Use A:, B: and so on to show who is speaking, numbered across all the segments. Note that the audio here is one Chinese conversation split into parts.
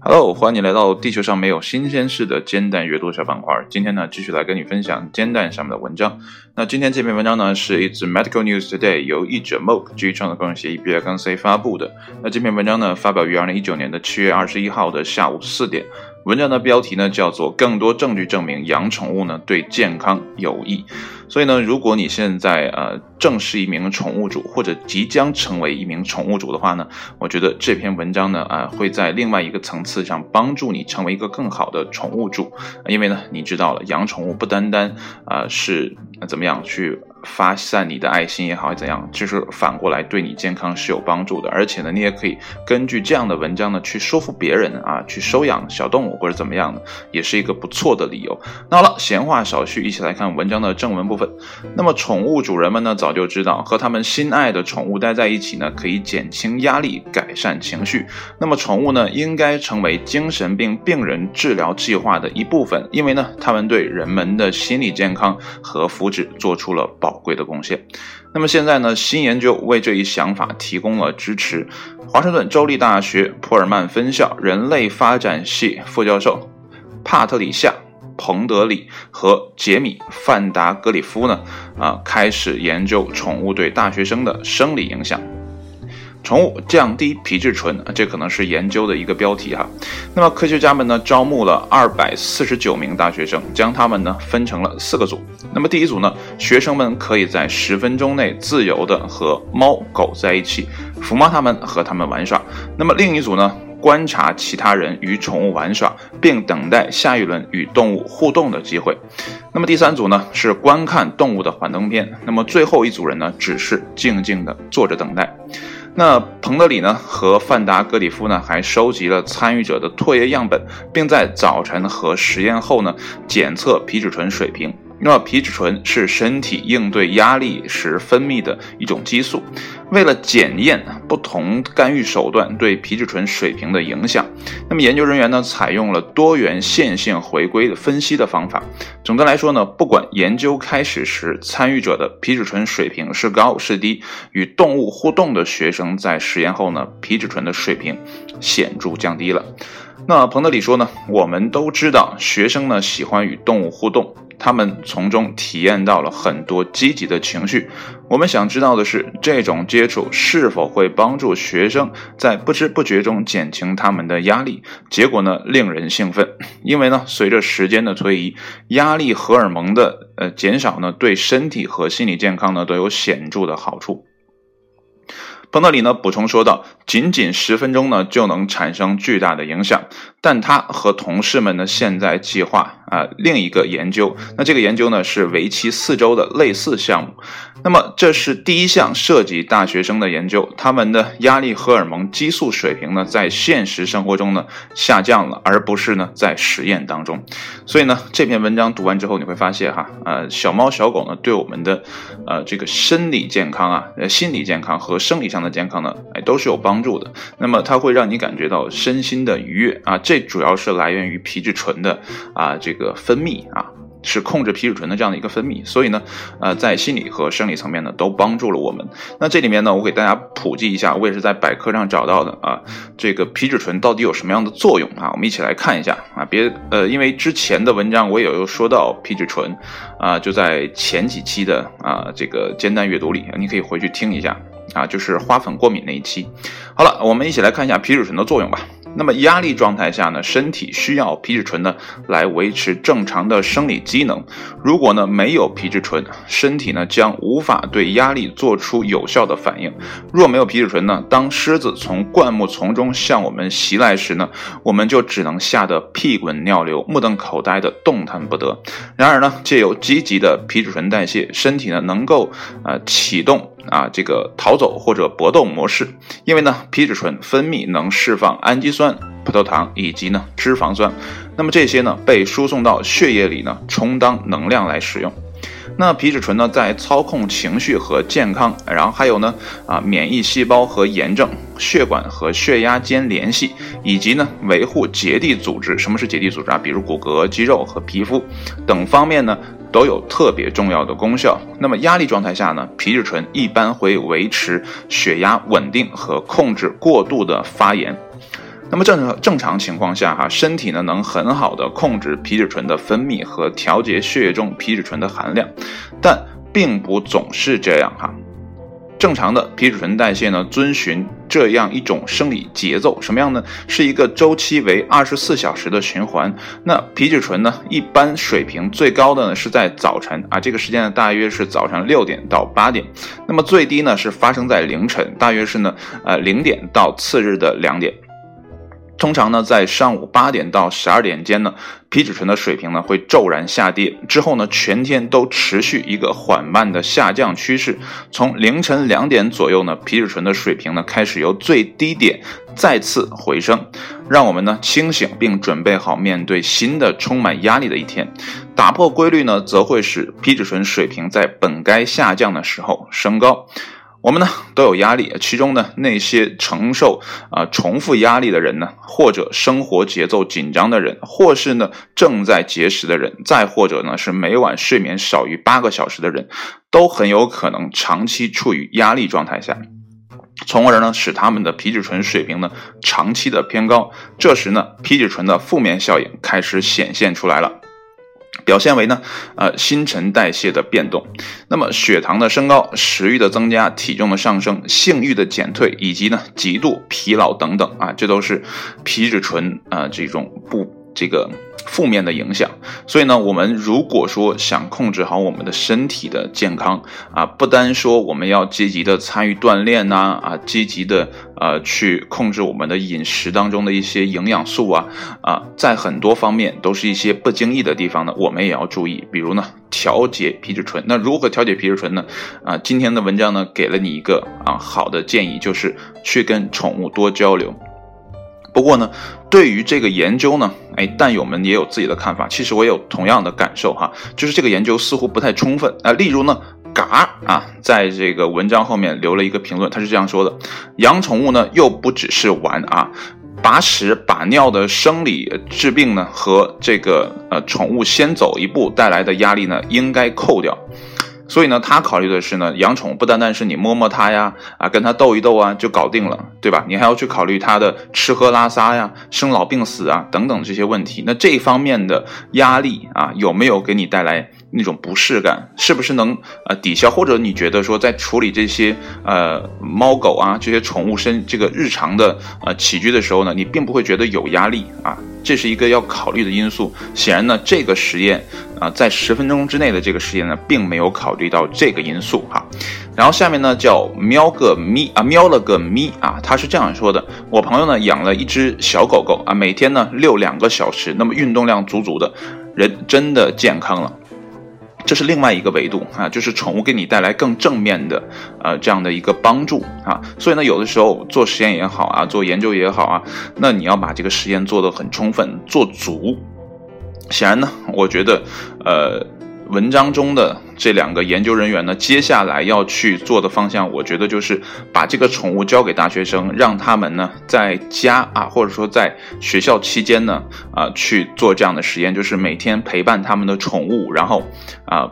A: Hello，欢迎你来到地球上没有新鲜事的煎蛋阅读小板块。今天呢，继续来跟你分享煎蛋上面的文章。那今天这篇文章呢，是一支 Medical News Today 由译者 Moke 基于创作个人协议 B I 杠 C 发布的。那这篇文章呢，发表于二零一九年的七月二十一号的下午四点。文章的标题呢叫做“更多证据证明养宠物呢对健康有益”，所以呢，如果你现在呃正是一名宠物主或者即将成为一名宠物主的话呢，我觉得这篇文章呢啊会在另外一个层次上帮助你成为一个更好的宠物主，因为呢你知道了养宠物不单单啊是怎么样去。发散你的爱心也好，怎样，就是反过来对你健康是有帮助的。而且呢，你也可以根据这样的文章呢，去说服别人啊，去收养小动物或者怎么样的，也是一个不错的理由。那好了，闲话少叙，一起来看文章的正文部分。那么，宠物主人们呢，早就知道和他们心爱的宠物待在一起呢，可以减轻压力，改善情绪。那么，宠物呢，应该成为精神病病人治疗计划的一部分，因为呢，他们对人们的心理健康和福祉做出了保。贵的贡献。那么现在呢？新研究为这一想法提供了支持。华盛顿州立大学普尔曼分校人类发展系副教授帕特里夏·彭德里和杰米·范达格里夫呢，啊，开始研究宠物对大学生的生理影响。宠物降低皮质醇，这可能是研究的一个标题哈。那么科学家们呢，招募了二百四十九名大学生，将他们呢分成了四个组。那么第一组呢，学生们可以在十分钟内自由的和猫狗在一起，抚摸它们，和它们玩耍。那么另一组呢，观察其他人与宠物玩耍，并等待下一轮与动物互动的机会。那么第三组呢，是观看动物的幻灯片。那么最后一组人呢，只是静静的坐着等待。那彭德里呢和范达格里夫呢还收集了参与者的唾液样本，并在早晨和实验后呢检测皮质醇水平。那皮质醇是身体应对压力时分泌的一种激素。为了检验不同干预手段对皮质醇水平的影响，那么研究人员呢采用了多元线性回归的分析的方法。总的来说呢，不管研究开始时参与者的皮质醇水平是高是低，与动物互动的学生在实验后呢，皮质醇的水平显著降低了。那彭德里说呢，我们都知道学生呢喜欢与动物互动。他们从中体验到了很多积极的情绪。我们想知道的是，这种接触是否会帮助学生在不知不觉中减轻他们的压力？结果呢，令人兴奋，因为呢，随着时间的推移，压力荷尔蒙的呃减少呢，对身体和心理健康呢都有显著的好处。彭德里呢补充说道：“仅仅十分钟呢就能产生巨大的影响。”但他和同事们呢现在计划啊另一个研究。那这个研究呢是为期四周的类似项目。那么这是第一项涉及大学生的研究，他们的压力荷尔蒙激素水平呢在现实生活中呢下降了，而不是呢在实验当中。所以呢这篇文章读完之后你会发现哈呃小猫小狗呢对我们的呃这个生理健康啊心理健康和生理上的健康呢哎都是有帮助的。那么它会让你感觉到身心的愉悦啊这。主要是来源于皮质醇的啊这个分泌啊，是控制皮质醇的这样的一个分泌，所以呢，呃，在心理和生理层面呢都帮助了我们。那这里面呢，我给大家普及一下，我也是在百科上找到的啊，这个皮质醇到底有什么样的作用啊？我们一起来看一下啊，别呃，因为之前的文章我也有说到皮质醇啊，就在前几期的啊这个煎蛋阅读里，你可以回去听一下啊，就是花粉过敏那一期。好了，我们一起来看一下皮质醇的作用吧。那么压力状态下呢，身体需要皮质醇呢来维持正常的生理机能。如果呢没有皮质醇，身体呢将无法对压力做出有效的反应。若没有皮质醇呢，当狮子从灌木丛中向我们袭来时呢，我们就只能吓得屁滚尿流、目瞪口呆的动弹不得。然而呢，借由积极的皮质醇代谢，身体呢能够呃启动。啊，这个逃走或者搏斗模式，因为呢，皮质醇分泌能释放氨基酸、葡萄糖以及呢脂肪酸，那么这些呢被输送到血液里呢，充当能量来使用。那皮质醇呢，在操控情绪和健康，然后还有呢，啊，免疫细胞和炎症、血管和血压间联系，以及呢，维护结缔组织。什么是结缔组织啊？比如骨骼、肌肉和皮肤等方面呢，都有特别重要的功效。那么压力状态下呢，皮质醇一般会维持血压稳定和控制过度的发炎。那么正常正常情况下哈，身体呢能很好的控制皮质醇的分泌和调节血液中皮质醇的含量，但并不总是这样哈。正常的皮质醇代谢呢，遵循这样一种生理节奏，什么样呢？是一个周期为二十四小时的循环。那皮质醇呢，一般水平最高的呢是在早晨啊，这个时间呢大约是早上六点到八点。那么最低呢是发生在凌晨，大约是呢呃零点到次日的两点。通常呢，在上午八点到十二点间呢，皮质醇的水平呢会骤然下跌，之后呢，全天都持续一个缓慢的下降趋势。从凌晨两点左右呢，皮质醇的水平呢开始由最低点再次回升，让我们呢清醒并准备好面对新的充满压力的一天。打破规律呢，则会使皮质醇水平在本该下降的时候升高。我们呢都有压力，其中呢那些承受啊重复压力的人呢，或者生活节奏紧张的人，或是呢正在节食的人，再或者呢是每晚睡眠少于八个小时的人，都很有可能长期处于压力状态下，从而呢使他们的皮质醇水平呢长期的偏高。这时呢皮质醇的负面效应开始显现出来了。表现为呢，呃，新陈代谢的变动，那么血糖的升高、食欲的增加、体重的上升、性欲的减退，以及呢极度疲劳等等啊，这都是皮质醇啊这种不这个。负面的影响，所以呢，我们如果说想控制好我们的身体的健康啊，不单说我们要积极的参与锻炼呐，啊，积极的呃去控制我们的饮食当中的一些营养素啊，啊，在很多方面都是一些不经意的地方呢，我们也要注意。比如呢，调节皮质醇。那如何调节皮质醇呢？啊，今天的文章呢，给了你一个啊好的建议，就是去跟宠物多交流。不过呢，对于这个研究呢，哎，蛋友们也有自己的看法。其实我也有同样的感受哈，就是这个研究似乎不太充分啊。例如呢，嘎啊，在这个文章后面留了一个评论，他是这样说的：养宠物呢，又不只是玩啊，把屎把尿的生理治病呢，和这个呃宠物先走一步带来的压力呢，应该扣掉。所以呢，他考虑的是呢，养宠不单单是你摸摸它呀，啊，跟它斗一斗啊，就搞定了，对吧？你还要去考虑它的吃喝拉撒呀、生老病死啊等等这些问题。那这方面的压力啊，有没有给你带来？那种不适感是不是能呃抵消？或者你觉得说在处理这些呃猫狗啊这些宠物生这个日常的呃起居的时候呢，你并不会觉得有压力啊？这是一个要考虑的因素。显然呢，这个实验啊在十分钟之内的这个实验呢，并没有考虑到这个因素哈。然后下面呢叫喵个咪啊喵了个咪啊，他是这样说的：我朋友呢养了一只小狗狗啊，每天呢遛两个小时，那么运动量足足的，人真的健康了。这是另外一个维度啊，就是宠物给你带来更正面的，呃，这样的一个帮助啊。所以呢，有的时候做实验也好啊，做研究也好啊，那你要把这个实验做得很充分，做足。显然呢，我觉得，呃。文章中的这两个研究人员呢，接下来要去做的方向，我觉得就是把这个宠物交给大学生，让他们呢在家啊，或者说在学校期间呢，啊去做这样的实验，就是每天陪伴他们的宠物，然后啊。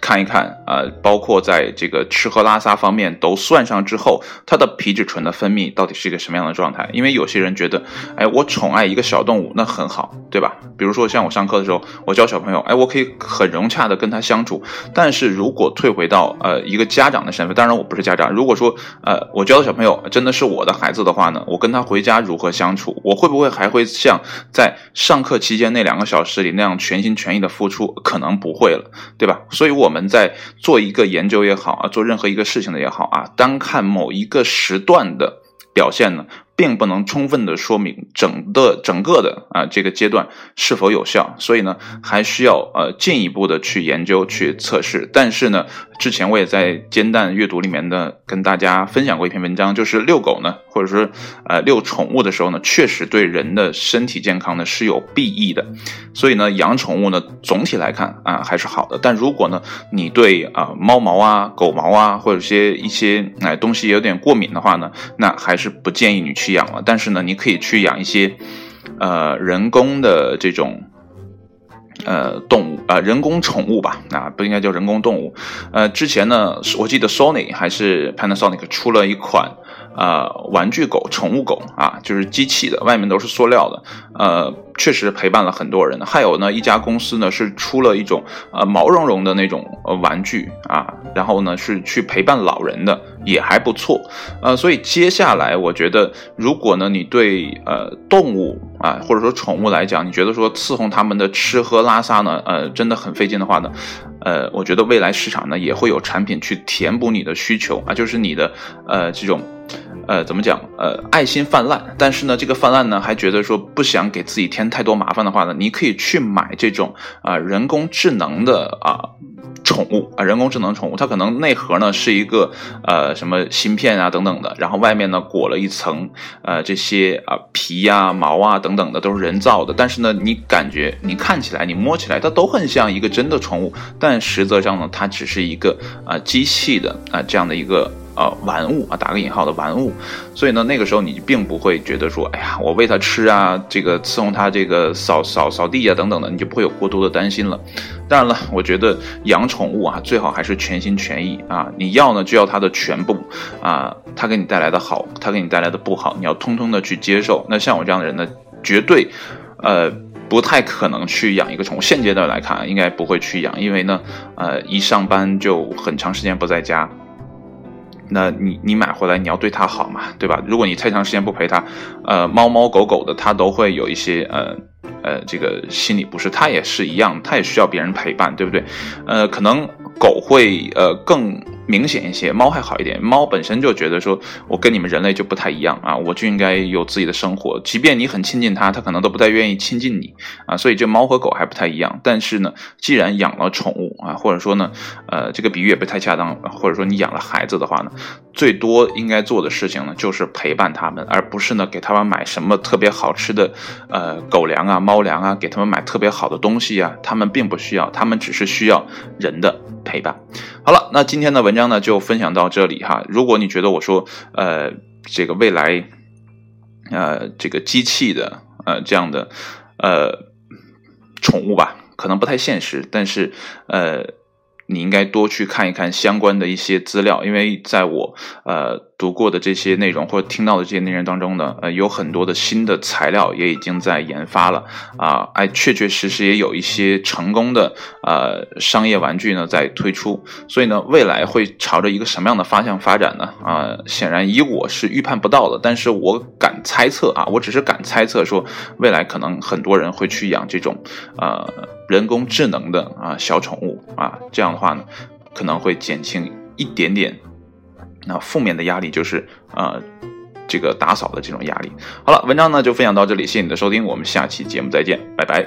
A: 看一看，呃，包括在这个吃喝拉撒方面都算上之后，它的皮质醇的分泌到底是一个什么样的状态？因为有些人觉得，哎，我宠爱一个小动物那很好，对吧？比如说像我上课的时候，我教小朋友，哎，我可以很融洽的跟他相处。但是如果退回到呃一个家长的身份，当然我不是家长，如果说呃我教的小朋友真的是我的孩子的话呢，我跟他回家如何相处？我会不会还会像在上课期间那两个小时里那样全心全意的付出？可能不会了，对吧？所以。我们在做一个研究也好啊，做任何一个事情的也好啊，单看某一个时段的表现呢。并不能充分的说明整的整个的啊这个阶段是否有效，所以呢还需要呃进一步的去研究去测试。但是呢，之前我也在煎蛋阅读里面的跟大家分享过一篇文章，就是遛狗呢，或者说呃遛宠物的时候呢，确实对人的身体健康呢是有裨益的。所以呢，养宠物呢总体来看啊还是好的。但如果呢你对啊猫毛啊狗毛啊或者些一些哎东西有点过敏的话呢，那还是不建议你去。去养了，但是呢，你可以去养一些，呃，人工的这种呃，动物啊，人工宠物吧，啊，不应该叫人工动物。呃，之前呢，我记得 Sony 还是 Panasonic 出了一款呃玩具狗、宠物狗啊，就是机器的，外面都是塑料的，呃，确实陪伴了很多人。还有呢，一家公司呢是出了一种呃毛茸茸的那种呃玩具啊，然后呢是去陪伴老人的，也还不错。呃，所以接下来我觉得，如果呢你对呃动物啊或者说宠物来讲，你觉得说伺候他们的吃喝拉撒呢，呃，真的很费劲的话呢，呃，我觉得未来市场呢也会有产品去填补你的需求啊，就是你的呃这种，呃怎么讲，呃爱心泛滥，但是呢这个泛滥呢还觉得说不想给自己添太多麻烦的话呢，你可以去买这种啊人工智能的啊。宠物啊，人工智能宠物，它可能内核呢是一个呃什么芯片啊等等的，然后外面呢裹了一层呃这些啊皮呀毛啊等等的都是人造的，但是呢你感觉你看起来你摸起来它都很像一个真的宠物，但实则上呢它只是一个啊机器的啊这样的一个。呃，玩物啊，打个引号的玩物，所以呢，那个时候你并不会觉得说，哎呀，我喂它吃啊，这个伺候它，这个扫扫扫地啊，等等的，你就不会有过多的担心了。当然了，我觉得养宠物啊，最好还是全心全意啊，你要呢就要它的全部啊，它给你带来的好，它给你带来的不好，你要通通的去接受。那像我这样的人呢，绝对呃不太可能去养一个宠物。现阶段来看，应该不会去养，因为呢，呃，一上班就很长时间不在家。那你你买回来你要对它好嘛，对吧？如果你太长时间不陪它，呃，猫猫狗狗的它都会有一些呃呃这个心理不适，它也是一样，它也需要别人陪伴，对不对？呃，可能狗会呃更。明显一些，猫还好一点。猫本身就觉得说，我跟你们人类就不太一样啊，我就应该有自己的生活。即便你很亲近它，它可能都不太愿意亲近你啊。所以这猫和狗还不太一样。但是呢，既然养了宠物啊，或者说呢，呃，这个比喻也不太恰当，或者说你养了孩子的话呢，最多应该做的事情呢，就是陪伴他们，而不是呢给他们买什么特别好吃的呃狗粮啊、猫粮啊，给他们买特别好的东西啊。他们并不需要，他们只是需要人的陪伴。好了，那今天的文文章呢就分享到这里哈。如果你觉得我说呃这个未来呃这个机器的呃这样的呃宠物吧，可能不太现实，但是呃你应该多去看一看相关的一些资料，因为在我呃。读过的这些内容或者听到的这些内容当中呢，呃，有很多的新的材料也已经在研发了啊，哎，确确实实也有一些成功的呃商业玩具呢在推出，所以呢，未来会朝着一个什么样的方向发展呢？啊，显然以我是预判不到的，但是我敢猜测啊，我只是敢猜测说，未来可能很多人会去养这种呃人工智能的啊小宠物啊，这样的话呢，可能会减轻一点点。那负面的压力就是呃这个打扫的这种压力。好了，文章呢就分享到这里，谢谢你的收听，我们下期节目再见，拜拜。